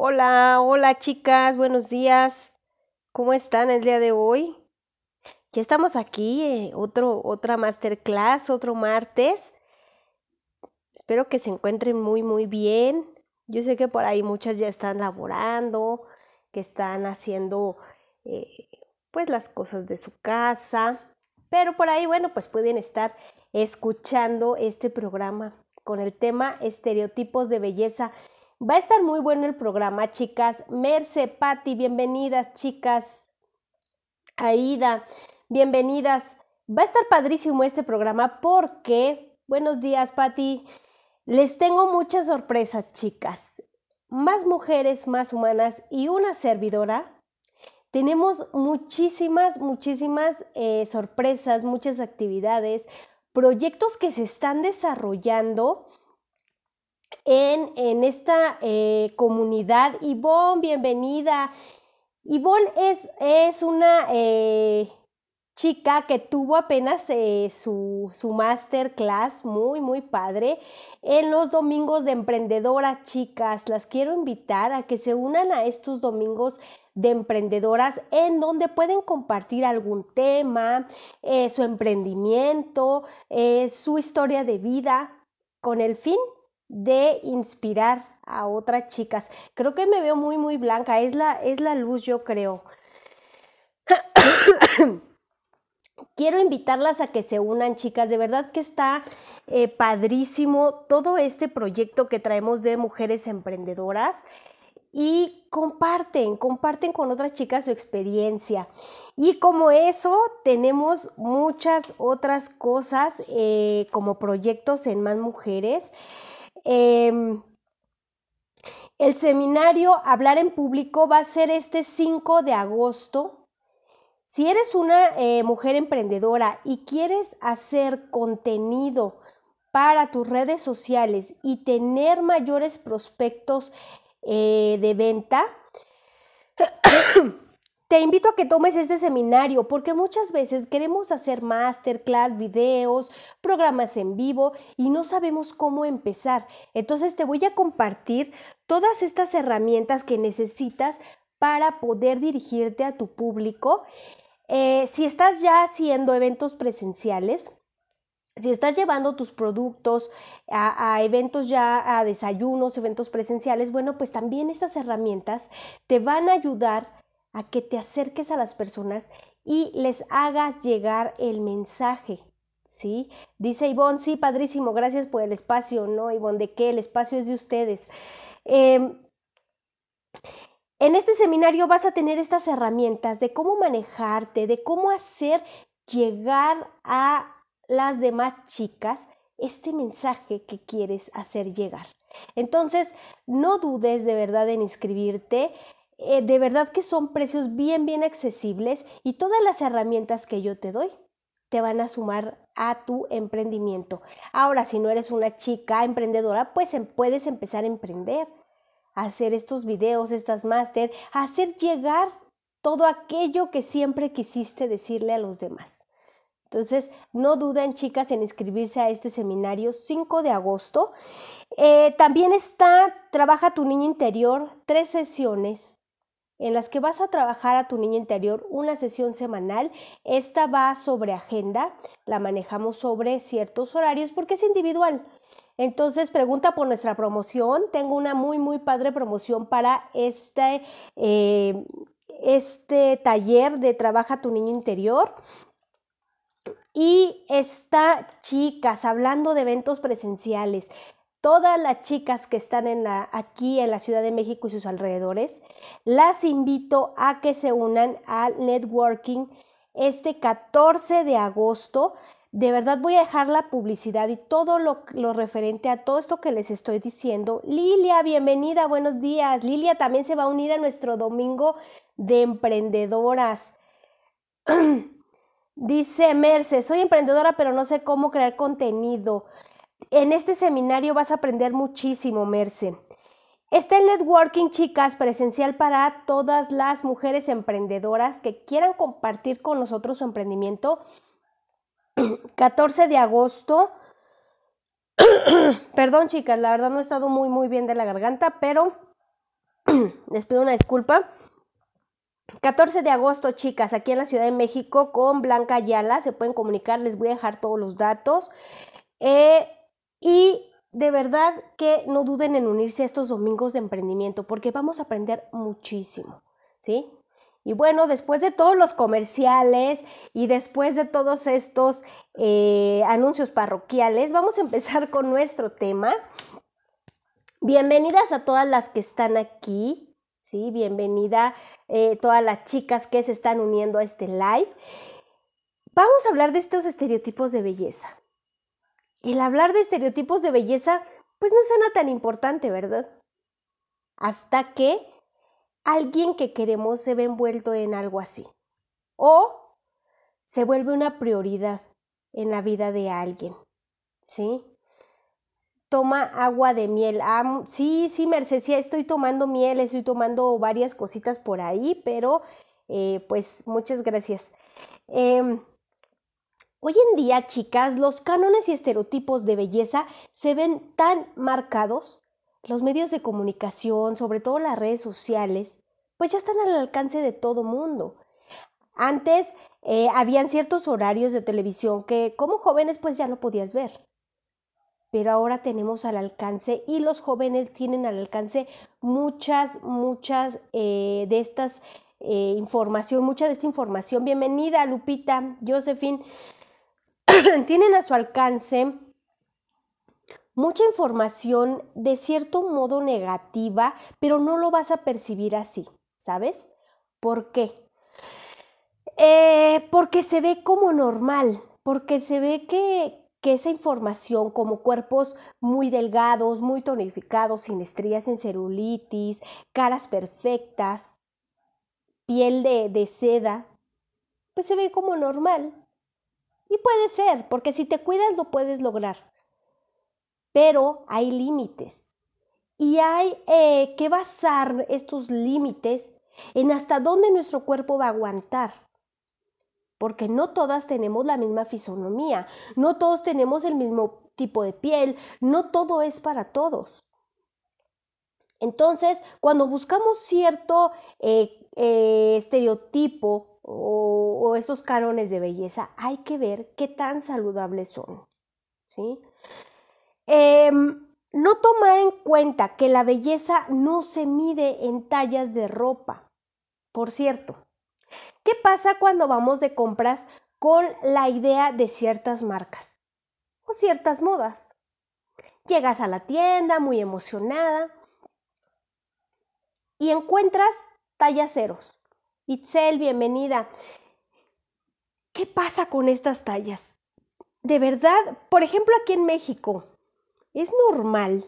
Hola, hola chicas, buenos días. ¿Cómo están el día de hoy? Ya estamos aquí, eh, otro, otra masterclass, otro martes. Espero que se encuentren muy, muy bien. Yo sé que por ahí muchas ya están laborando, que están haciendo eh, pues las cosas de su casa, pero por ahí, bueno, pues pueden estar escuchando este programa con el tema estereotipos de belleza Va a estar muy bueno el programa, chicas. Merce, Patti, bienvenidas, chicas. Aida, bienvenidas. Va a estar padrísimo este programa porque, buenos días, Patti. Les tengo muchas sorpresas, chicas. Más mujeres, más humanas y una servidora. Tenemos muchísimas, muchísimas eh, sorpresas, muchas actividades, proyectos que se están desarrollando en, esta eh, comunidad. Ivonne, bienvenida. Ivonne es, es una eh, chica que tuvo apenas eh, su, su masterclass, muy, muy padre, en los domingos de emprendedoras, chicas. Las quiero invitar a que se unan a estos domingos de emprendedoras en donde pueden compartir algún tema, su emprendimiento, su historia de vida, con el fin de inspirar a otras chicas. Creo que me veo muy, muy blanca. Es la, es la luz, yo creo. Quiero invitarlas a que se unan, chicas. De verdad que está eh, padrísimo todo este proyecto que traemos de mujeres emprendedoras. Y comparten, comparten con otras chicas su experiencia. Y como eso, tenemos muchas otras cosas eh, como proyectos en más mujeres. Em, el seminario Hablar en Público va a ser este 5 de agosto. Si eres una eh, mujer emprendedora y quieres hacer contenido para tus redes sociales y tener mayores prospectos eh, de venta, Te invito a que tomes este seminario porque muchas veces queremos hacer masterclass, videos, programas en vivo y no sabemos cómo empezar. Entonces te voy a compartir todas estas herramientas que necesitas para poder dirigirte a tu público. Eh, si estás ya haciendo eventos presenciales, si estás llevando tus productos a, a, eventos ya, a desayunos, eventos presenciales, bueno, pues también estas herramientas te van a ayudar a que te acerques a las personas y les hagas llegar el mensaje. ¿Sí? Dice Ivonne, sí, padrísimo, gracias por el espacio, ¿no? Ivonne, ¿de qué? El espacio es de ustedes. Em, en este seminario vas a tener estas herramientas de cómo manejarte, de cómo hacer llegar a las demás chicas este mensaje que quieres hacer llegar. Entonces, no dudes de verdad en inscribirte. Eh, de verdad que son precios bien, bien accesibles y todas las herramientas que yo te doy te van a sumar a tu emprendimiento. Ahora, si no eres una chica emprendedora, pues em, puedes empezar a emprender, hacer estos videos, estas máster, hacer llegar todo aquello que siempre quisiste decirle a los demás. Entonces, no duden, chicas, en inscribirse a este seminario 5 de agosto. Eh, también está Trabaja tu niño interior, tres sesiones en las que vas a trabajar a tu niña interior una sesión semanal. Esta va sobre agenda, la manejamos sobre ciertos horarios porque es individual. Entonces pregunta por nuestra promoción. Tengo una muy, muy padre promoción para este, eh, este taller de Trabaja tu niño interior. Y está, chicas, hablando de eventos presenciales todas las chicas que están aquí en la Ciudad de México y sus alrededores, las invito a que se unan al networking este 14 de agosto. De verdad voy a dejar la publicidad y todo lo, lo, referente a todo esto que les estoy diciendo. Lilia, bienvenida, buenos días. Lilia también se va a unir a nuestro domingo de emprendedoras. Dice Merce, soy emprendedora pero no sé cómo crear contenido. En este seminario vas a aprender muchísimo, Merce. Está el networking, chicas, presencial para todas las mujeres emprendedoras que quieran compartir con nosotros su emprendimiento. 14 de agosto. Perdón, chicas, la verdad no he estado muy, muy bien de la garganta, pero les pido una disculpa. 14 de agosto, chicas, aquí en la Ciudad de México con Blanca Ayala. Se pueden comunicar, les voy a dejar todos los datos. Eh, y de verdad que no duden en unirse a estos domingos de emprendimiento porque vamos a aprender muchísimo, ¿sí? Y bueno, después de todos los comerciales y después de todos estos eh, anuncios parroquiales, vamos a empezar con nuestro tema. Bienvenidas a todas las que están aquí, ¿sí? Bienvenida eh, todas las chicas que se están uniendo a este live. Vamos a hablar de estos estereotipos de belleza. El hablar de estereotipos de belleza, pues no suena tan importante, ¿verdad? Hasta que alguien que queremos se ve envuelto en algo así. O se vuelve una prioridad en la vida de alguien. ¿Sí? Toma agua de miel. Sí, sí, Mercedes, estoy tomando miel, estoy tomando varias cositas por ahí, pero eh, pues muchas gracias. Em, hoy en día, chicas, los cánones y estereotipos de belleza se ven tan marcados los medios de comunicación, sobre todo las redes sociales, pues ya están al alcance de todo mundo. Antes eh, habían ciertos horarios de televisión que como jóvenes pues ya no podías ver. Pero ahora tenemos al alcance y los jóvenes tienen al alcance muchas, muchas eh, de estas eh, información, mucha de esta información. Bienvenida, Lupita, Josephine. tienen a su alcance mucha información de cierto modo negativa, pero no lo vas a percibir así, ¿sabes? ¿Por qué? Eh, porque se ve como normal, porque se ve que, que esa información como cuerpos muy delgados, muy tonificados, sin estrías, sin celulitis, caras perfectas, piel de, de seda, pues se ve como normal. Y puede ser, porque si te cuidas lo puedes lograr pero hay límites. Y hay eh, que basar estos límites en hasta dónde nuestro cuerpo va a aguantar. Porque no todas tenemos la misma fisonomía, no todos tenemos el mismo tipo de piel, no todo es para todos. Entonces, cuando buscamos cierto eh, eh, estereotipo o, o, esos cánones de belleza, hay que ver qué tan saludables son. ¿sí? Em, no tomar en cuenta que la belleza no se mide en tallas de ropa. Por cierto, ¿qué pasa cuando vamos de compras con la idea de ciertas marcas o ciertas modas? Llegas a la tienda muy emocionada y encuentras tallas ceros. Itzel, bienvenida. ¿Qué pasa con estas tallas? De verdad, por ejemplo, aquí en México, es normal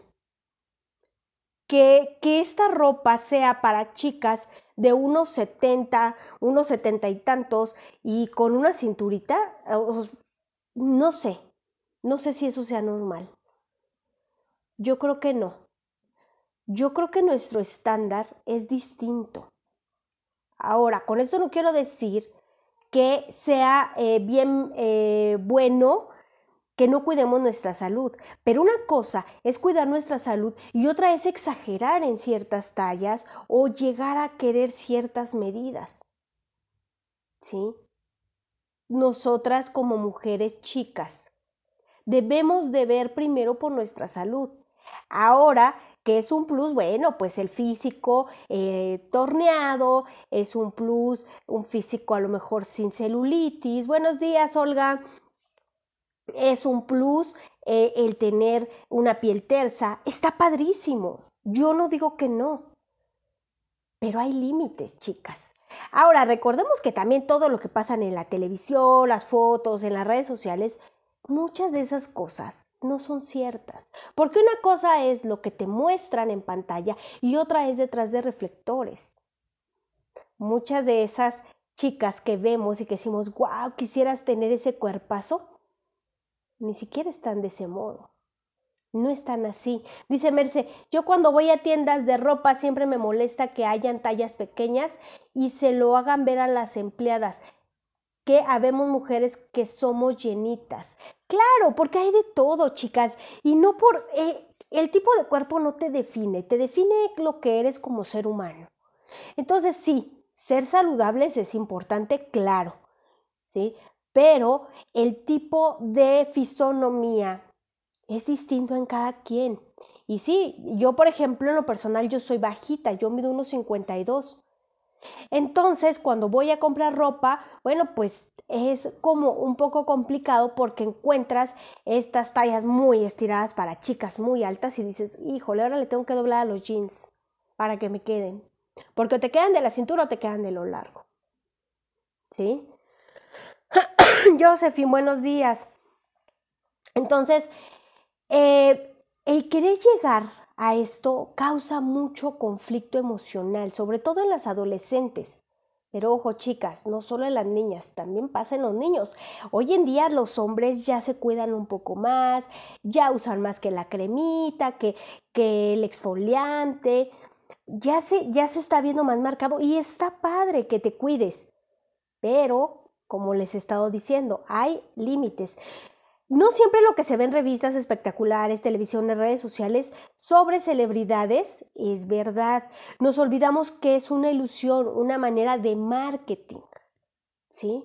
que, que, esta ropa sea para chicas de unos 70, unos 70 y tantos y con una cinturita, no sé, no sé si eso sea normal. Yo creo que no. Yo creo que nuestro estándar es distinto. Ahora, con esto no quiero decir que sea eh, bien eh, bueno que no cuidemos nuestra salud. Pero una cosa es cuidar nuestra salud y otra es exagerar en ciertas tallas o llegar a querer ciertas medidas. ¿Sí? Nosotras como mujeres chicas debemos de ver primero por nuestra salud. Ahora, que es un plus? Bueno, pues el físico eh, torneado, es un plus, un físico a lo mejor sin celulitis. Buenos días, Olga es un plus eh, el tener una piel tersa. Está padrísimo. Yo no digo que no. Pero hay límites, chicas. Ahora, recordemos que también todo lo que pasa en la televisión, las fotos, en las redes sociales, muchas de esas cosas no son ciertas. Porque una cosa es lo que te muestran en pantalla y otra es detrás de reflectores. Muchas de esas chicas que vemos y que decimos, wow, quisieras tener ese cuerpazo, ni siquiera están de ese modo. No están así. Dice Merce, yo cuando voy a tiendas de ropa siempre me molesta que hayan tallas pequeñas y se lo hagan ver a las empleadas que habemos mujeres que somos llenitas. Claro, porque hay de todo, chicas. Y no por... Eh, el tipo de cuerpo no te define, te define lo que eres como ser humano. Entonces sí, ser saludables es importante, claro, ¿sí? Pero el tipo de fisonomía es distinto en cada quien. Y sí, yo por ejemplo en lo personal yo soy bajita, yo mido unos 52. Entonces, cuando voy a comprar ropa, bueno, pues es como un poco complicado porque encuentras estas tallas muy estiradas para chicas muy altas y dices, híjole, ahora le tengo que doblar a los jeans para que me queden. Porque te quedan de la cintura o te quedan de lo largo. ¿Sí? Josephine, buenos días. Entonces, eh, el querer llegar a esto causa mucho conflicto emocional, sobre todo en las adolescentes. Pero ojo, chicas, no solo en las niñas, también pasa en los niños. Hoy en día los hombres ya se cuidan un poco más, ya usan más que la cremita, que, el exfoliante. Ya se, ya se está viendo más marcado y está padre que te cuides. Pero, como les he estado diciendo, hay límites. No siempre lo que se ve en revistas espectaculares, televisión, redes sociales sobre celebridades es verdad. Nos olvidamos que es una ilusión, una manera de marketing, ¿sí?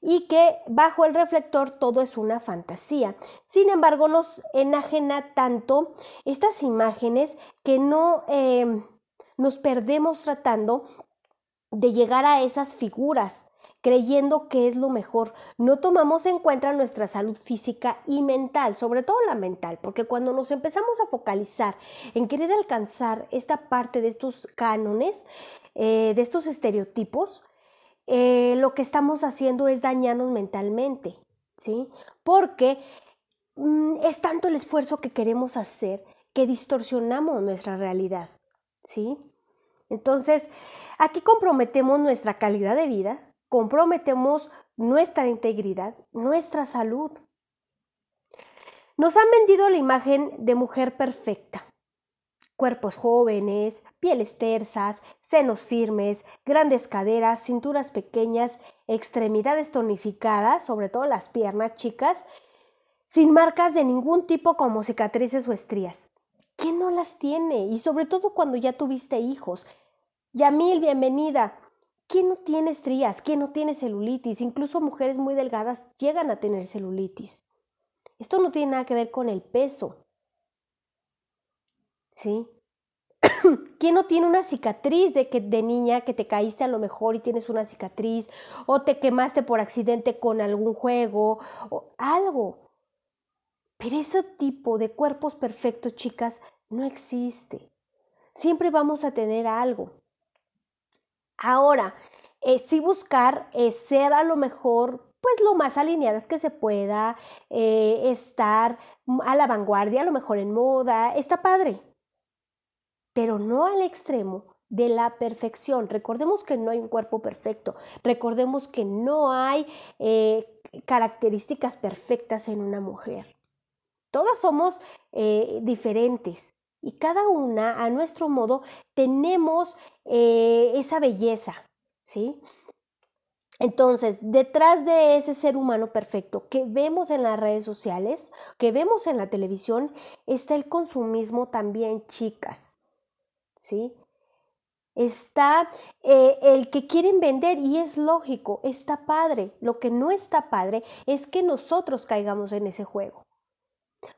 Y que bajo el reflector todo es una fantasía. Sin embargo, nos enajena tanto estas imágenes que no em, nos perdemos tratando de llegar a esas figuras creyendo que es lo mejor. No tomamos en cuenta nuestra salud física y mental, sobre todo la mental, porque cuando nos empezamos a focalizar en querer alcanzar esta parte de estos cánones, eh, de estos estereotipos, eh, lo que estamos haciendo es dañarnos mentalmente, ¿sí? Porque mm, es tanto el esfuerzo que queremos hacer que distorsionamos nuestra realidad, ¿sí? Entonces, aquí comprometemos nuestra calidad de vida, comprometemos nuestra integridad, nuestra salud. Nos han vendido la imagen de mujer perfecta. Cuerpos jóvenes, pieles tersas, senos firmes, grandes caderas, cinturas pequeñas, extremidades tonificadas, sobre todo las piernas chicas, sin marcas de ningún tipo como cicatrices o estrías. ¿Quién no las tiene? Y sobre todo cuando ya tuviste hijos. Yamil, bienvenida. ¿Quién no tiene estrías? ¿Quién no tiene celulitis? Incluso mujeres muy delgadas llegan a tener celulitis. Esto no tiene nada que ver con el peso. ¿Sí? ¿Quién no tiene una cicatriz de que de niña que te caíste a lo mejor y tienes una cicatriz o te quemaste por accidente con algún juego o algo? Pero ese tipo de cuerpos perfectos, chicas, no existe. Siempre vamos a tener algo. Ahora, eh, sí buscar eh, ser a lo mejor pues lo más alineadas que se pueda, eh, estar a la vanguardia, a lo mejor en moda, está padre, pero no al extremo de la perfección. Recordemos que no hay un cuerpo perfecto, recordemos que no hay características perfectas en una mujer. Todas somos diferentes y cada una a nuestro modo tenemos eh, esa belleza, ¿sí? Entonces, detrás de ese ser humano perfecto que vemos en las redes sociales, que vemos en la televisión, está el consumismo también, chicas, ¿sí? Está eh, el que quieren vender y es lógico, está padre. Lo que no está padre es que nosotros caigamos en ese juego.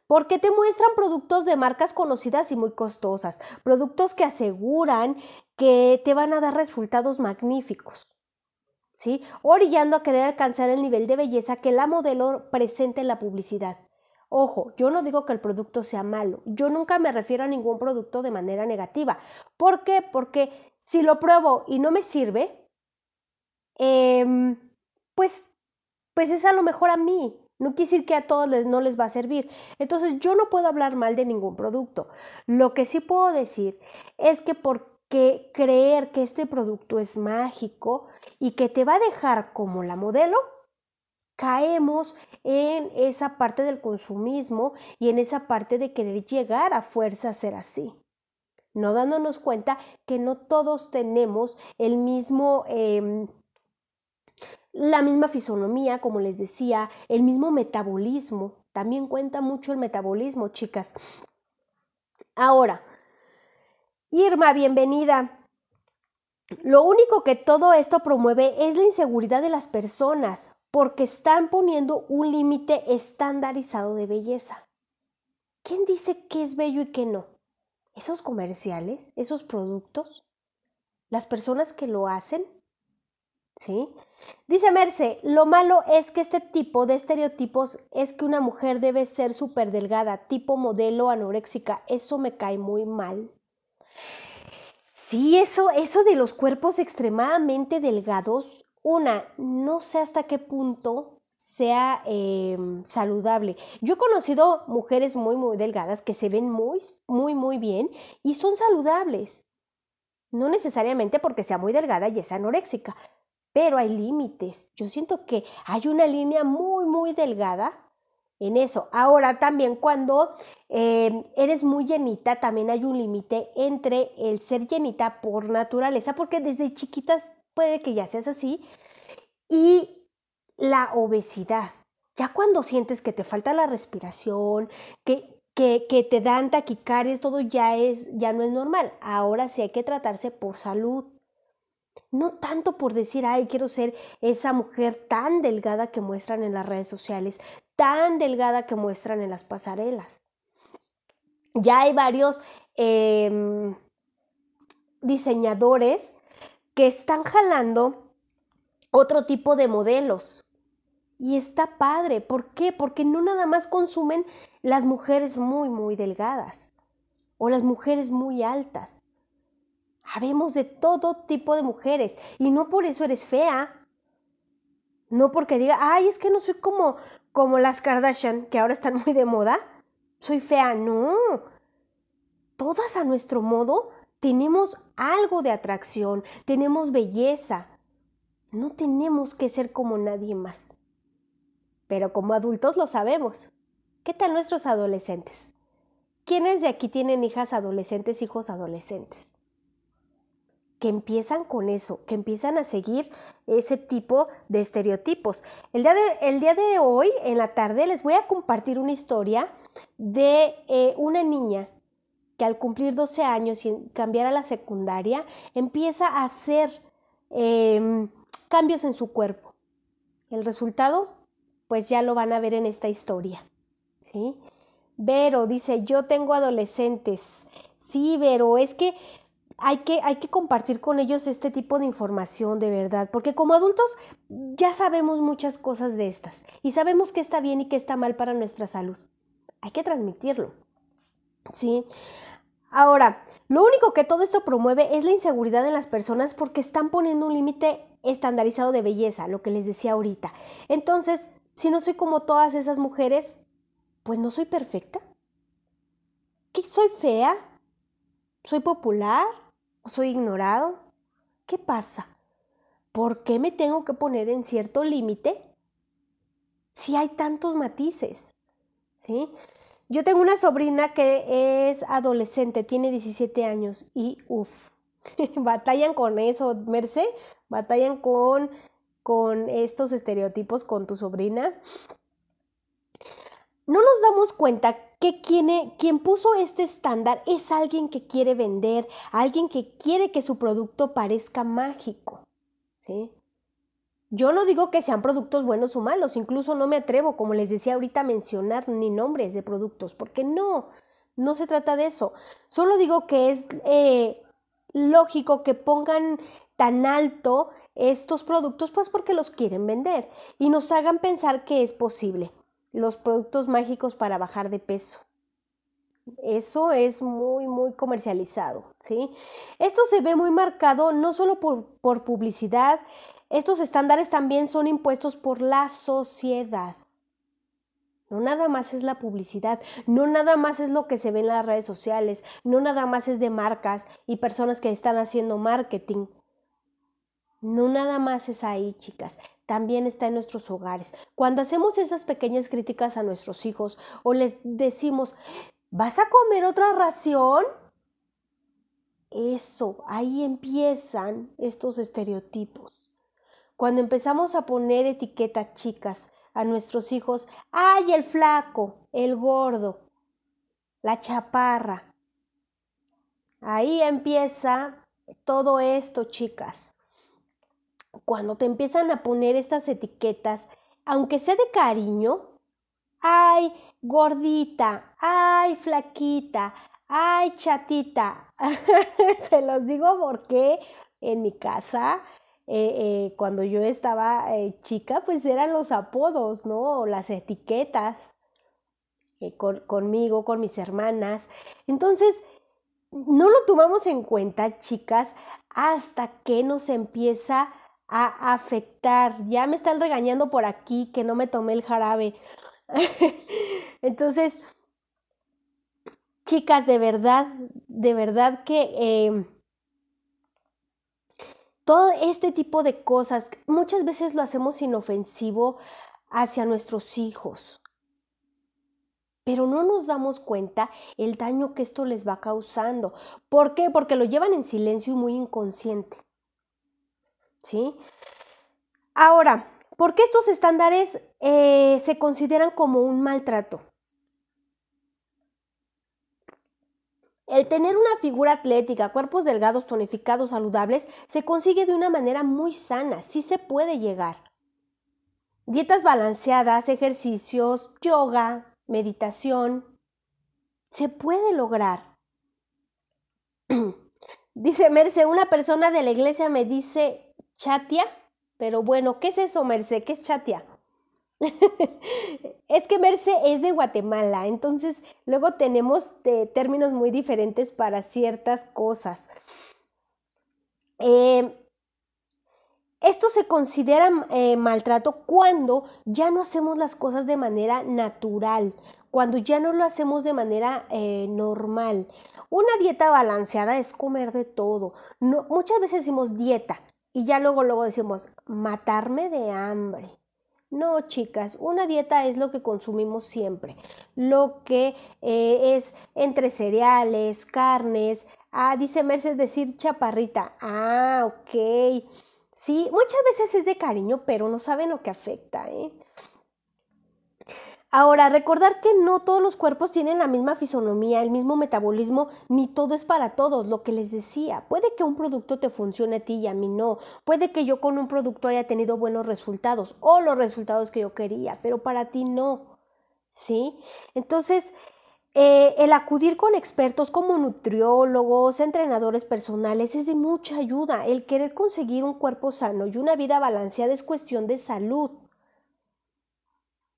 Porque te muestran productos de marcas conocidas y muy costosas, productos que aseguran que te van a dar resultados magníficos. ¿Sí? Orillando a querer alcanzar el nivel de belleza que la modelo presenta en la publicidad. Ojo, yo no digo que el producto sea malo. Yo nunca me refiero a ningún producto de manera negativa. ¿Por qué? Porque si lo pruebo y no me sirve, em, pues, pues es a lo mejor a mí, no quiere decir que a todos les, no les va a servir. Entonces yo no puedo hablar mal de ningún producto. Lo que sí puedo decir es que porque creer que este producto es mágico y que te va a dejar como la modelo, caemos en esa parte del consumismo y en esa parte de querer llegar a fuerza a ser así. No dándonos cuenta que no todos tenemos el mismo... Em, la misma fisonomía, como les decía, el mismo metabolismo. También cuenta mucho el metabolismo, chicas. Ahora, Irma, bienvenida. Lo único que todo esto promueve es la inseguridad de las personas, porque están poniendo un límite estandarizado de belleza. ¿Quién dice qué es bello y qué no? ¿Esos comerciales? ¿Esos productos? ¿Las personas que lo hacen? ¿Sí? Dice Merce, lo malo es que este tipo de estereotipos es que una mujer debe ser súper delgada, tipo modelo anoréxica. Eso me cae muy mal. Sí, eso, eso de los cuerpos extremadamente delgados una, no sé hasta qué punto sea em, saludable. Yo he conocido mujeres muy, muy delgadas que se ven muy, muy, muy bien y son saludables. No necesariamente porque sea muy delgada y es anoréxica, pero hay límites. Yo siento que hay una línea muy, muy delgada en eso. Ahora también cuando em, eres muy llenita, también hay un límite entre el ser llenita por naturaleza, porque desde chiquitas puede que ya seas así, y la obesidad. Ya cuando sientes que te falta la respiración, que, que, que te dan taquicardias, todo ya, es, ya no es normal. Ahora sí hay que tratarse por salud. No tanto por decir, ay, quiero ser esa mujer tan delgada que muestran en las redes sociales, tan delgada que muestran en las pasarelas. Ya hay varios em, diseñadores que están jalando otro tipo de modelos. Y está padre. ¿Por qué? Porque no nada más consumen las mujeres muy, muy delgadas o las mujeres muy altas. Habemos de todo tipo de mujeres y no por eso eres fea. No porque diga, ay, es que no soy como, como las Kardashian, que ahora están muy de moda. Soy fea. No. Todas a nuestro modo tenemos algo de atracción, tenemos belleza. No tenemos que ser como nadie más. Pero como adultos lo sabemos. ¿Qué tal nuestros adolescentes? ¿Quiénes de aquí tienen hijas adolescentes, hijos adolescentes? Que empiezan con eso, que empiezan a seguir ese tipo de estereotipos. El día de, el día de hoy, en la tarde, les voy a compartir una historia de eh, una niña que al cumplir 12 años y cambiar a la secundaria, empieza a hacer em, cambios en su cuerpo. El resultado, pues ya lo van a ver en esta historia. ¿sí? Vero dice, yo tengo adolescentes. Sí, Vero, es que hay, que hay que compartir con ellos este tipo de información de verdad, porque como adultos ya sabemos muchas cosas de estas y sabemos qué está bien y qué está mal para nuestra salud. Hay que transmitirlo. ¿Sí? Ahora, lo único que todo esto promueve es la inseguridad en las personas porque están poniendo un límite estandarizado de belleza, lo que les decía ahorita. Entonces, si no soy como todas esas mujeres, pues no soy perfecta. ¿Qué soy fea? ¿Soy popular? ¿Soy ignorado? ¿Qué pasa? ¿Por qué me tengo que poner en cierto límite si hay tantos matices? ¿Sí? Yo tengo una sobrina que es adolescente, tiene 17 años y uff, batallan con eso, Merce, batallan con, con estos estereotipos con tu sobrina. No nos damos cuenta que quien, puso este estándar es alguien que quiere vender, alguien que quiere que su producto parezca mágico. ¿sí? Yo no digo que sean productos buenos o malos, incluso no me atrevo, como les decía ahorita, a mencionar ni nombres de productos, porque no, no se trata de eso. Solo digo que es eh, lógico que pongan tan alto estos productos, pues porque los quieren vender y nos hagan pensar que es posible. Los productos mágicos para bajar de peso. Eso es muy, muy comercializado, ¿sí? Esto se ve muy marcado no solo por, por publicidad, estos estándares también son impuestos por la sociedad. No nada más es la publicidad, no nada más es lo que se ve en las redes sociales, no nada más es de marcas y personas que están haciendo marketing. No nada más es ahí, chicas, también está en nuestros hogares. Cuando hacemos esas pequeñas críticas a nuestros hijos o les decimos, ¿vas a comer otra ración? Eso, ahí empiezan estos estereotipos. Cuando empezamos a poner etiquetas chicas a nuestros hijos, ¡ay, el flaco, el gordo, la chaparra! Ahí empieza todo esto, chicas. Cuando te empiezan a poner estas etiquetas, aunque sea de cariño, ay, gordita, ay, flaquita, ay, chatita. Se los digo porque en mi casa, eh, eh, cuando yo estaba eh, chica, pues eran los apodos, ¿no? Las etiquetas conmigo, con mis hermanas. Entonces, no lo tomamos en cuenta, chicas, hasta que nos empieza a afectar. Ya me están regañando por aquí que no me tomé el jarabe. Entonces, chicas, de verdad, de verdad que eh, todo este tipo de cosas muchas veces lo hacemos inofensivo hacia nuestros hijos, pero no nos damos cuenta el daño que esto les va causando. ¿Por qué? Porque lo llevan en silencio y muy inconsciente. ¿Sí? Ahora, ¿por qué estos estándares eh, se consideran como un maltrato? El tener una figura atlética, cuerpos delgados, tonificados, saludables, se consigue de una manera muy sana, sí se puede llegar. Dietas balanceadas, ejercicios, yoga, meditación, se puede lograr. dice Merce, una persona de la iglesia me dice, Chatia, pero bueno, ¿qué es eso, Merce? ¿Qué es Chatia? es que Merce es de Guatemala, entonces luego tenemos términos muy diferentes para ciertas cosas. Eh, esto se considera eh, maltrato cuando ya no hacemos las cosas de manera natural, cuando ya no lo hacemos de manera eh, normal. Una dieta balanceada es comer de todo. Muchas veces decimos dieta y ya luego luego decimos matarme de hambre. No, chicas, una dieta es lo que consumimos siempre, lo que eh, es entre cereales, carnes. Ah, dice Mercedes decir chaparrita. Ah, ok. Sí, muchas veces es de cariño, pero no saben lo que afecta, ¿eh? Ahora, recordar que no todos los cuerpos tienen la misma fisonomía, el mismo metabolismo, ni todo es para todos, lo que les decía. Puede que un producto te funcione a ti y a mí no. Puede que yo con un producto haya tenido buenos resultados o los resultados que yo quería, pero para ti no. ¿Sí? Entonces, eh, el acudir con expertos como nutriólogos, entrenadores personales es de mucha ayuda. El querer conseguir un cuerpo sano y una vida balanceada es cuestión de salud.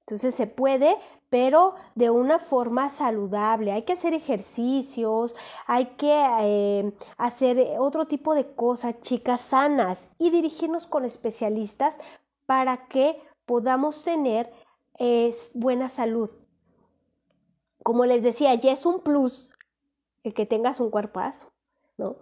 Entonces se puede, pero de una forma saludable. Hay que hacer ejercicios, hay que eh, hacer otro tipo de cosas, chicas sanas, y dirigirnos con especialistas para que podamos tener eh, buena salud. Como les decía, ya es un plus el que tengas un cuerpazo, ¿no?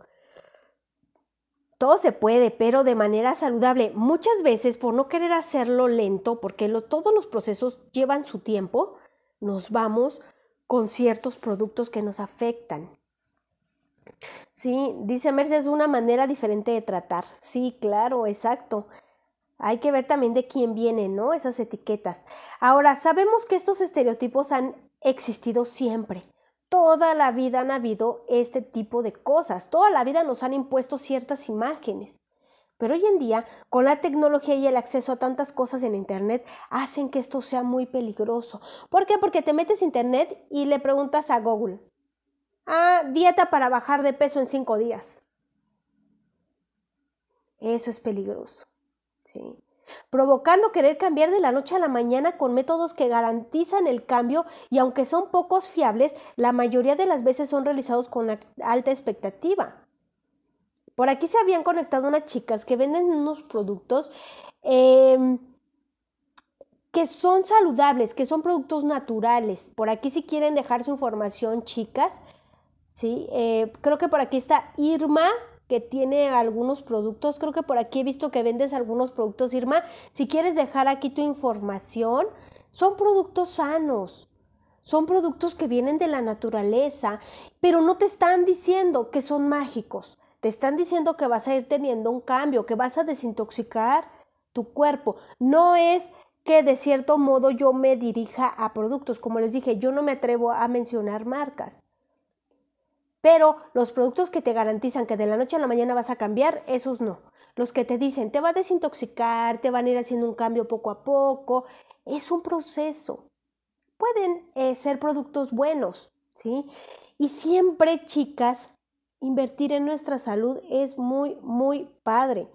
Todo se puede, pero de manera saludable. Muchas veces por no querer hacerlo lento, porque todos los procesos llevan su tiempo, nos vamos con ciertos productos que nos afectan. Sí, dice Mercedes, es una manera diferente de tratar. Sí, claro, exacto. Hay que ver también de quién vienen, ¿no? Esas etiquetas. Ahora, sabemos que estos estereotipos han existido siempre. Toda la vida han habido este tipo de cosas, toda la vida nos han impuesto ciertas imágenes. Pero hoy en día, con la tecnología y el acceso a tantas cosas en Internet, hacen que esto sea muy peligroso. ¿Por qué? Porque te metes a Internet y le preguntas a Google, ah, dieta para bajar de peso en cinco días. Eso es peligroso. ¿sí? Provocando querer cambiar de la noche a la mañana con métodos que garantizan el cambio y aunque son pocos fiables, la mayoría de las veces son realizados con alta expectativa. Por aquí se habían conectado unas chicas que venden unos productos em, que son saludables, que son productos naturales. Por aquí si quieren dejar su información, chicas, ¿sí? Eh, creo que por aquí está Irma que tiene algunos productos. Creo que por aquí he visto que vendes algunos productos, Irma. Si quieres dejar aquí tu información, son productos sanos. Son productos que vienen de la naturaleza, pero no te están diciendo que son mágicos. Te están diciendo que vas a ir teniendo un cambio, que vas a desintoxicar tu cuerpo. No es que de cierto modo yo me dirija a productos. Como les dije, yo no me atrevo a mencionar marcas Pero los productos que te garantizan que de la noche a la mañana vas a cambiar, esos no. Los que te dicen te va a desintoxicar, te van a ir haciendo un cambio poco a poco, es un proceso. Pueden eh, ser productos buenos, ¿sí? Y siempre, chicas, invertir en nuestra salud es muy, muy padre.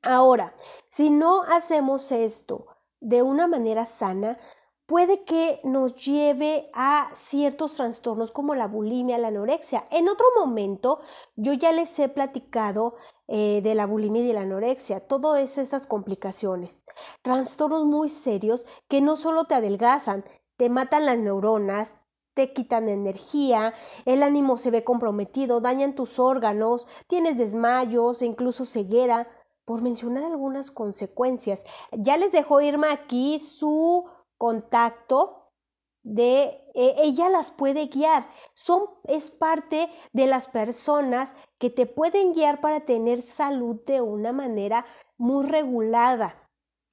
Ahora, si no hacemos esto de una manera sana, puede que nos lleve a ciertos trastornos como la bulimia, la anorexia. En otro momento, yo ya les he platicado eh, de la bulimia y de la anorexia, todas estas complicaciones, trastornos muy serios que no solo te adelgazan, te matan las neuronas, te quitan energía, el ánimo se ve comprometido, dañan tus órganos, tienes desmayos e incluso ceguera, por mencionar algunas consecuencias. Ya les dejo Irma aquí su contacto de e, ella las puede guiar. Son es parte de las personas que te pueden guiar para tener salud de una manera muy regulada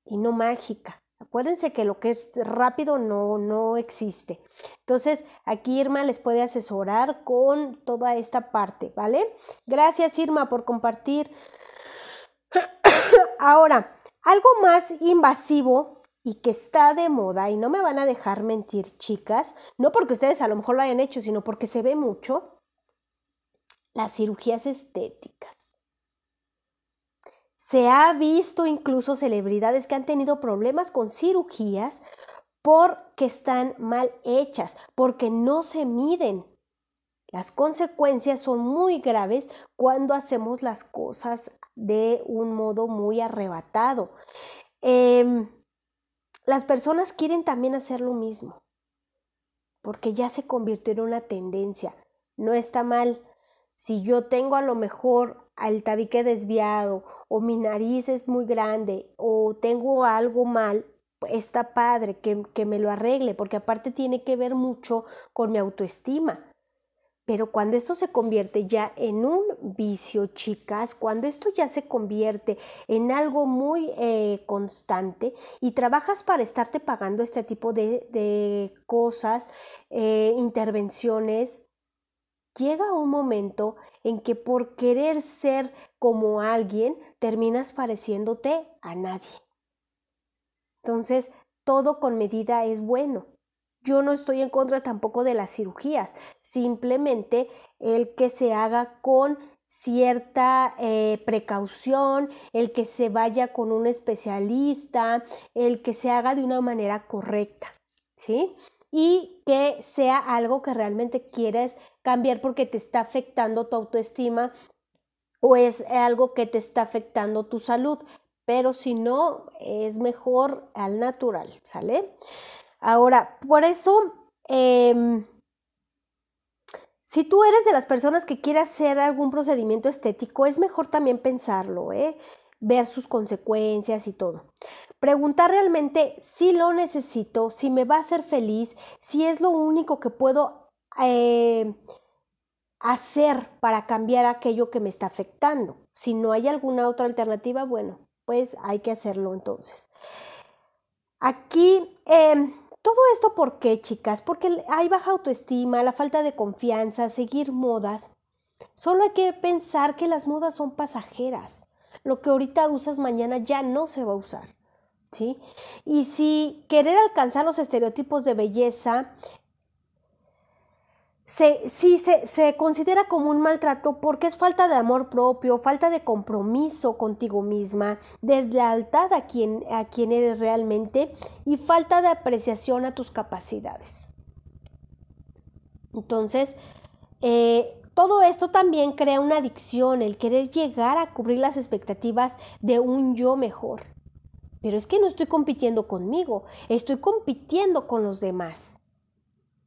y no mágica. Acuérdense que lo que es rápido no, no existe. Entonces, aquí Irma les puede asesorar con toda esta parte, ¿vale? Gracias Irma por compartir. Ahora, algo más invasivo y que está de moda, y no me van a dejar mentir, chicas, no porque ustedes a lo mejor lo hayan hecho, sino porque se ve mucho, las cirugías estéticas. Se ha visto incluso celebridades que han tenido problemas con cirugías porque están mal hechas, porque no se miden. Las consecuencias son muy graves cuando hacemos las cosas de un modo muy arrebatado. Eh, las personas quieren también hacer lo mismo, porque ya se convirtió en una tendencia. No está mal. Si yo tengo a lo mejor el tabique desviado o mi nariz es muy grande o tengo algo mal, está padre que, que me lo arregle, porque aparte tiene que ver mucho con mi autoestima. Pero cuando esto se convierte ya en un vicio, chicas, cuando esto ya se convierte en algo muy eh, constante y trabajas para estarte pagando este tipo de, cosas, eh, intervenciones, llega un momento en que por querer ser como alguien, terminas pareciéndote a nadie. Entonces, todo con medida es bueno. Yo no estoy en contra tampoco de las cirugías, simplemente el que se haga con cierta eh, precaución, el que se vaya con un especialista, el que se haga de una manera correcta, ¿sí? Y que sea algo que realmente quieres cambiar porque te está afectando tu autoestima o es algo que te está afectando tu salud, pero si no, es mejor al natural, ¿sale? Ahora, por eso, em, si tú eres de las personas que quiere hacer algún procedimiento estético, es mejor también pensarlo, ¿eh? ver sus consecuencias y todo. Preguntar realmente si lo necesito, si me va a hacer feliz, si es lo único que puedo eh, hacer para cambiar aquello que me está afectando. Si no hay alguna otra alternativa, bueno, pues hay que hacerlo entonces. Aquí em, todo esto por qué, chicas? Porque hay baja autoestima, la falta de confianza, seguir modas. Solo hay que pensar que las modas son pasajeras. Lo que ahorita usas mañana ya no se va a usar. ¿Sí? Y si querer alcanzar los estereotipos de belleza se, sí se, considera como un maltrato porque es falta de amor propio, falta de compromiso contigo misma, deslealtad a quien, a quien eres realmente y falta de apreciación a tus capacidades. Entonces, eh, todo esto también crea una adicción, el querer llegar a cubrir las expectativas de un yo mejor. Pero es que no estoy compitiendo conmigo, estoy compitiendo con los demás.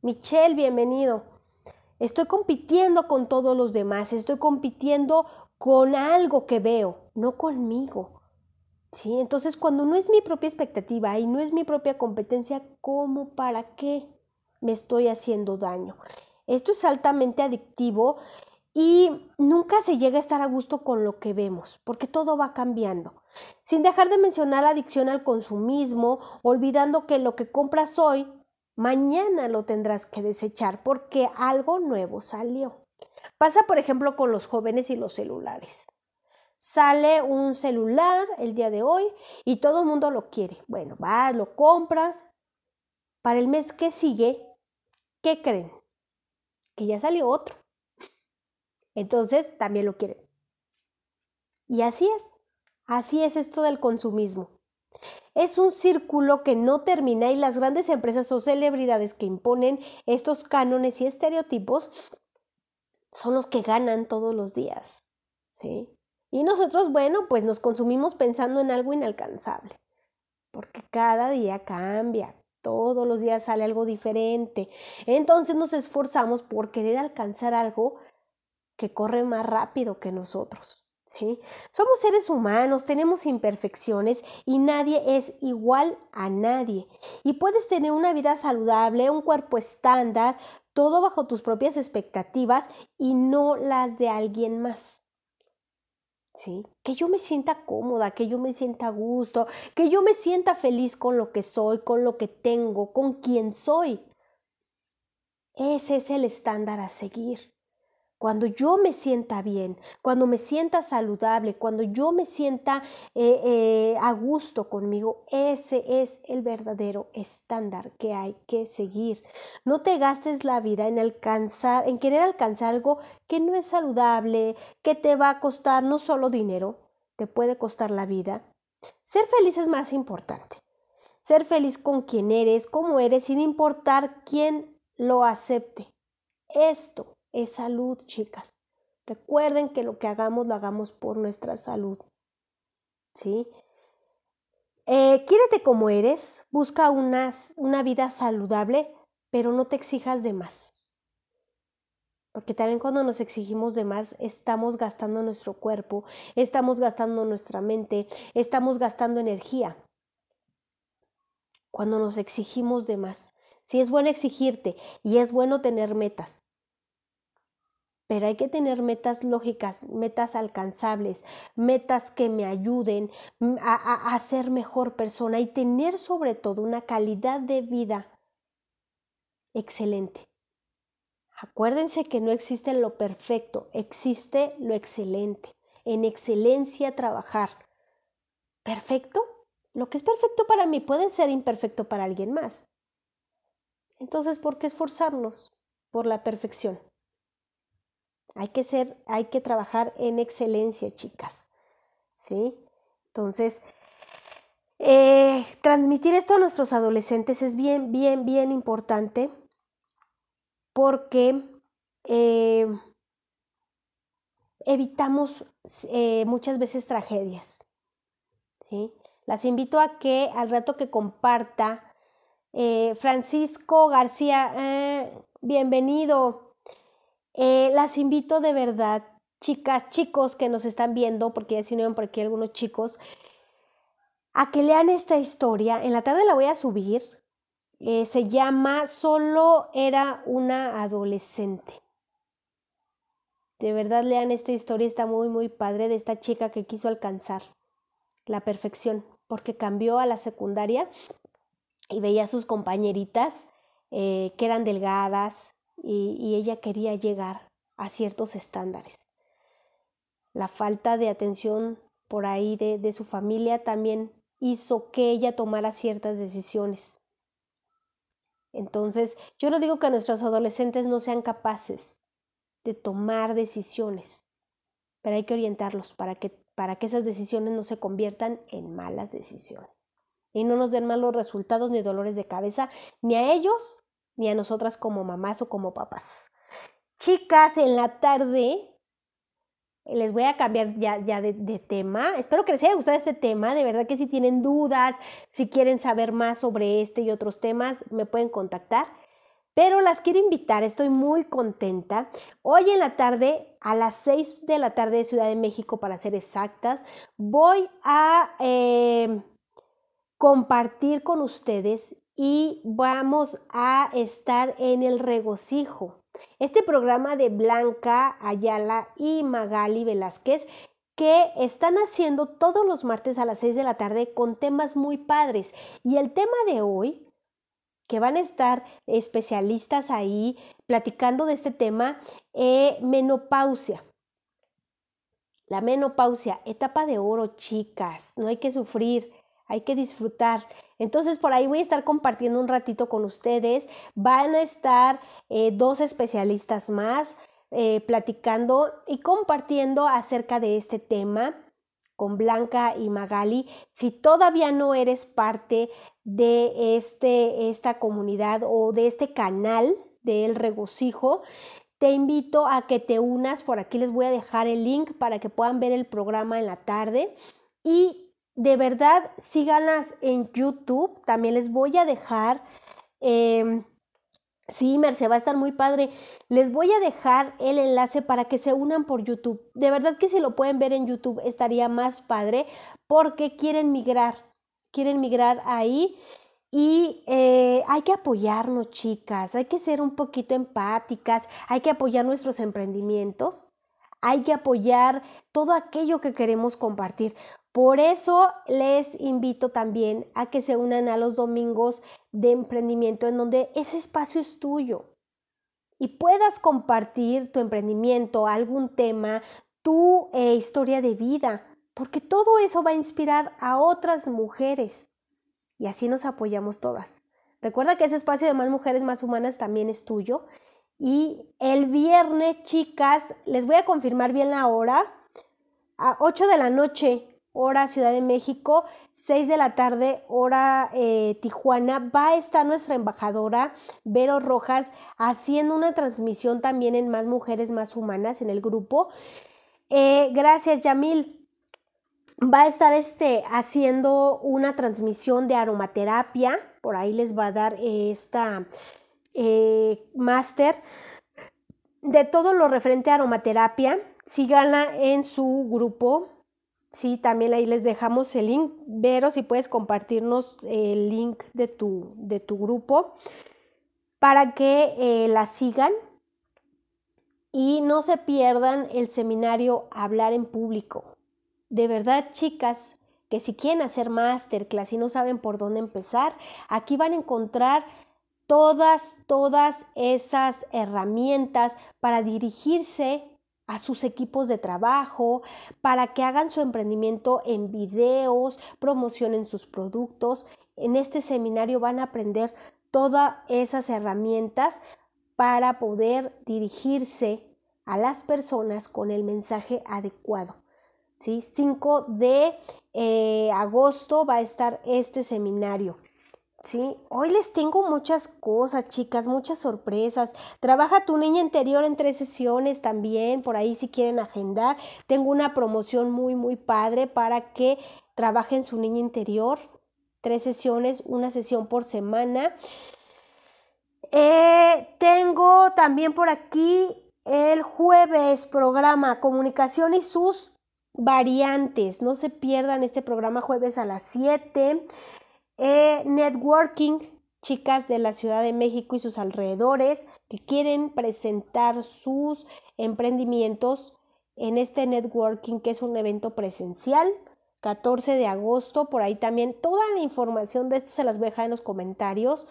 Michelle, bienvenido. Estoy compitiendo con todos los demás, estoy compitiendo con algo que veo, no conmigo. ¿Sí? Entonces, cuando no es mi propia expectativa y no es mi propia competencia, ¿cómo para qué me estoy haciendo daño? Esto es altamente adictivo y nunca se llega a estar a gusto con lo que vemos, porque todo va cambiando. Sin dejar de mencionar la adicción al consumismo, olvidando que lo que compras hoy Mañana lo tendrás que desechar porque algo nuevo salió. Pasa, por ejemplo, con los jóvenes y los celulares. Sale un celular el día de hoy y todo el mundo lo quiere. Bueno, vas, lo compras. Para el mes que sigue, ¿qué creen? Que ya salió otro. Entonces, también lo quieren. Y así es. Así es esto del consumismo. Es un círculo que no termina y las grandes empresas o celebridades que imponen estos cánones y estereotipos son los que ganan todos los días. ¿sí? Y nosotros, bueno, pues nos consumimos pensando en algo inalcanzable, porque cada día cambia, todos los días sale algo diferente. Entonces nos esforzamos por querer alcanzar algo que corre más rápido que nosotros. Somos seres humanos, tenemos imperfecciones y nadie es igual a nadie. Y puedes tener una vida saludable, un cuerpo estándar, todo bajo tus propias expectativas y no las de alguien más. ¿Sí? Que yo me sienta cómoda, que yo me sienta a gusto, que yo me sienta feliz con lo que soy, con lo que tengo, con quien soy. Ese es el estándar a seguir. Cuando yo me sienta bien, cuando me sienta saludable, cuando yo me sienta eh, eh, a gusto conmigo, ese es el verdadero estándar que hay que seguir. No te gastes la vida en alcanzar, en querer alcanzar algo que no es saludable, que te va a costar no solo dinero, te puede costar la vida. Ser feliz es más importante. Ser feliz con quien eres, cómo eres, sin importar quién lo acepte. Esto es salud, chicas. Recuerden que lo que hagamos lo hagamos por nuestra salud. ¿Sí? Eh, quiérete como eres, busca una, una vida saludable, pero no te exijas de más. Porque también cuando nos exigimos de más, estamos gastando nuestro cuerpo, estamos gastando nuestra mente, estamos gastando energía. Cuando nos exigimos de más. Sí es bueno exigirte y es bueno tener metas, pero hay que tener metas lógicas, metas alcanzables, metas que me ayuden mm, a, ser mejor persona y tener sobre todo una calidad de vida excelente. Acuérdense que no existe lo perfecto, existe lo excelente. En excelencia trabajar. ¿Perfecto? Lo que es perfecto para mí puede ser imperfecto para alguien más. Entonces, ¿por qué esforzarnos por la perfección? Hay que ser, hay que trabajar en excelencia, chicas. ¿Sí? Entonces, eh, transmitir esto a nuestros adolescentes es bien, bien, bien importante porque eh, evitamos eh, muchas veces tragedias. ¿sí? Las invito a que al rato que comparta, Francisco García, bienvenido. Eh, las invito de verdad, chicas, chicos que nos están viendo, porque ya se unieron por aquí algunos chicos, a que lean esta historia. En la tarde la voy a subir. Eh, se llama Solo era una adolescente. De verdad lean esta historia, está muy, muy padre de esta chica que quiso alcanzar la perfección, porque cambió a la secundaria y veía a sus compañeritas eh, que eran delgadas, y, ella quería llegar a ciertos estándares. La falta de atención por ahí de, su familia también hizo que ella tomara ciertas decisiones. Entonces, yo no digo que nuestros adolescentes no sean capaces de tomar decisiones, pero hay que orientarlos para que, para que esas decisiones no se conviertan en malas decisiones y no nos den malos resultados ni dolores de cabeza ni a ellos ni a nosotras como mamás o como papás. Chicas, en la tarde les voy a cambiar ya, ya de, tema. Espero que les haya gustado este tema. De verdad que si tienen dudas, si quieren saber más sobre este y otros temas, me pueden contactar. Pero las quiero invitar, estoy muy contenta. Hoy en la tarde, a las 6 de la tarde de Ciudad de México, para ser exactas, voy a eh, compartir con ustedes y vamos a estar en el regocijo. Este programa de Blanca Ayala y Magali Velázquez que están haciendo todos los martes a las 6 de la tarde con temas muy padres. Y el tema de hoy, que van a estar especialistas ahí, platicando de este tema, eh, menopausia. La menopausia, etapa de oro, chicas, no hay que sufrir, hay que disfrutar. Entonces por ahí voy a estar compartiendo un ratito con ustedes. Van a estar eh, dos especialistas más eh, platicando y compartiendo acerca de este tema con Blanca y Magali. Si todavía no eres parte de este, esta comunidad o de este canal del regocijo, te invito a que te unas. Por aquí les voy a dejar el link para que puedan ver el programa en la tarde. Y de verdad, síganlas en YouTube. También les voy a dejar em, Sí, Merce, va a estar muy padre. Les voy a dejar el enlace para que se unan por YouTube. De verdad que si lo pueden ver en YouTube estaría más padre porque quieren migrar, quieren migrar ahí y eh, hay que apoyarnos, chicas, hay que ser un poquito empáticas, hay que apoyar nuestros emprendimientos, hay que apoyar todo aquello que queremos compartir. Por eso les invito también a que se unan a los domingos de emprendimiento en donde ese espacio es tuyo y puedas compartir tu emprendimiento, algún tema, tu eh, historia de vida, porque todo eso va a inspirar a otras mujeres y así nos apoyamos todas. Recuerda que ese espacio de más mujeres, más humanas también es tuyo. Y el viernes, chicas, les voy a confirmar bien la hora. A 8 de la noche hora Ciudad de México, 6 de la tarde, hora eh, Tijuana, va a estar nuestra embajadora Vero Rojas haciendo una transmisión también en Más Mujeres Más Humanas en el grupo. Eh, gracias, Yamil. Va a estar este, haciendo una transmisión de aromaterapia, por ahí les va a dar esta eh, máster de todo lo referente a aromaterapia. Síganla en su grupo Sí, también ahí les dejamos el link. Vero, si puedes compartirnos el link de tu, de tu grupo para que eh, la sigan y no se pierdan el seminario Hablar en Público. De verdad, chicas, que si quieren hacer masterclass y no saben por dónde empezar, aquí van a encontrar todas, todas esas herramientas para dirigirse a sus equipos de trabajo, para que hagan su emprendimiento en videos, promocionen sus productos. En este seminario van a aprender todas esas herramientas para poder dirigirse a las personas con el mensaje adecuado. ¿sí? 5 de eh, agosto va a estar este seminario. Sí, hoy les tengo muchas cosas, chicas, muchas sorpresas. Trabaja tu niña interior en tres sesiones también, por ahí si quieren agendar. Tengo una promoción muy, muy padre para que trabajen su niña interior. Tres sesiones, una sesión por semana. Eh, tengo también por aquí el jueves programa Comunicación y sus variantes. No se pierdan este programa jueves a las 7. Eh, networking, chicas de la Ciudad de México y sus alrededores que quieren presentar sus emprendimientos en este networking que es un evento presencial. 14 de agosto, por ahí también toda la información de esto se las voy a dejar en los comentarios.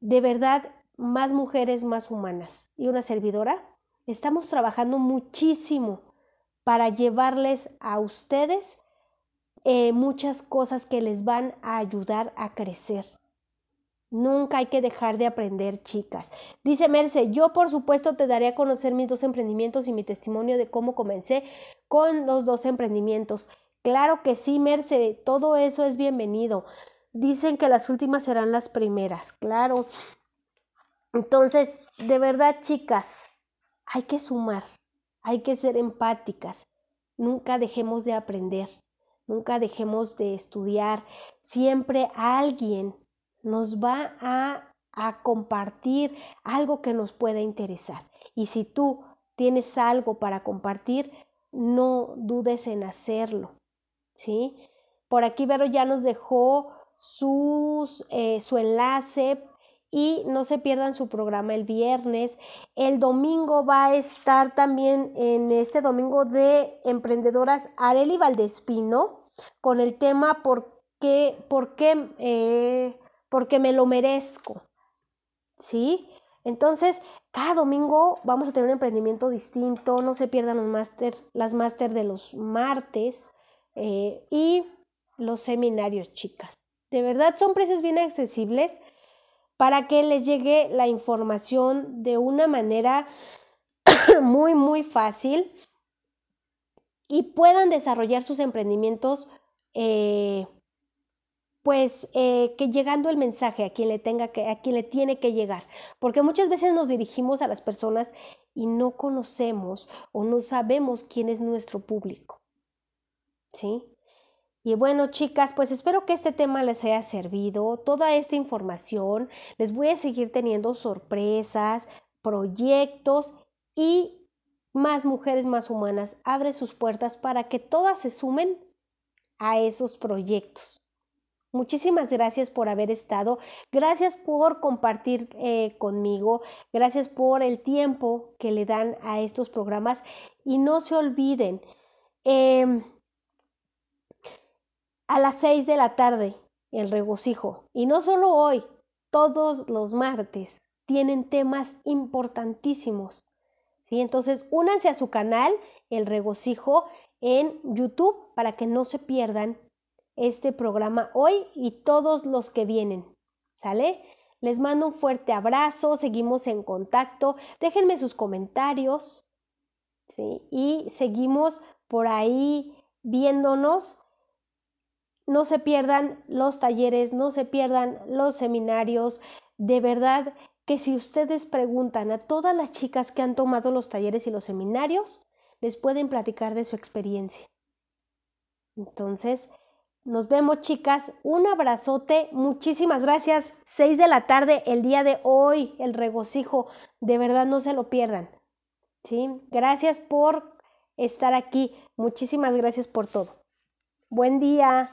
De verdad, más mujeres, más humanas. Y una servidora, estamos trabajando muchísimo para llevarles a ustedes eh, muchas cosas que les van a ayudar a crecer. Nunca hay que dejar de aprender, chicas. Dice Merce, yo por supuesto te daré a conocer mis dos emprendimientos y mi testimonio de cómo comencé con los dos emprendimientos. Claro que sí, Merce, todo eso es bienvenido. Dicen que las últimas serán las primeras, claro. Entonces, de verdad, chicas, hay que sumar, hay que ser empáticas. Nunca dejemos de aprender. Nunca dejemos de estudiar. Siempre alguien nos va a, compartir algo que nos pueda interesar. Y si tú tienes algo para compartir, no dudes en hacerlo. ¿Sí? Por aquí Vero ya nos dejó sus, eh, su enlace y no se pierdan su programa el viernes. El domingo va a estar también en este domingo de emprendedoras Areli Valdespino con el tema ¿por qué, por qué, eh, porque me lo merezco? ¿Sí? Entonces, cada domingo vamos a tener un emprendimiento distinto, no se pierdan los máster, las máster de los martes eh, y los seminarios, chicas. De verdad son precios bien accesibles para que les llegue la información de una manera muy, muy fácil y puedan desarrollar sus emprendimientos eh, pues eh, que llegando el mensaje a quien le tenga que, a quien le tiene que llegar, porque muchas veces nos dirigimos a las personas y no conocemos o no sabemos quién es nuestro público. ¿Sí? Y bueno, chicas, pues espero que este tema les haya servido, toda esta información. Les voy a seguir teniendo sorpresas, proyectos y más mujeres más humanas. Abre sus puertas para que todas se sumen a esos proyectos. Muchísimas gracias por haber estado, gracias por compartir eh, conmigo, gracias por el tiempo que le dan a estos programas y no se olviden, em, a las 6 de la tarde, el regocijo, y no solo hoy, todos los martes tienen temas importantísimos. Entonces, únanse a su canal, el regocijo, en YouTube para que no se pierdan este programa hoy y todos los que vienen. ¿Sale? Les mando un fuerte abrazo, seguimos en contacto, déjenme sus comentarios y seguimos por ahí viéndonos. No se pierdan los talleres, no se pierdan los seminarios. De verdad que si ustedes preguntan a todas las chicas que han tomado los talleres y los seminarios, les pueden platicar de su experiencia. Entonces, nos vemos chicas, un abrazote, muchísimas gracias. 6 de la tarde el día de hoy, el regocijo, de verdad no se lo pierdan. ¿sí? Gracias por estar aquí, muchísimas gracias por todo. Buen día.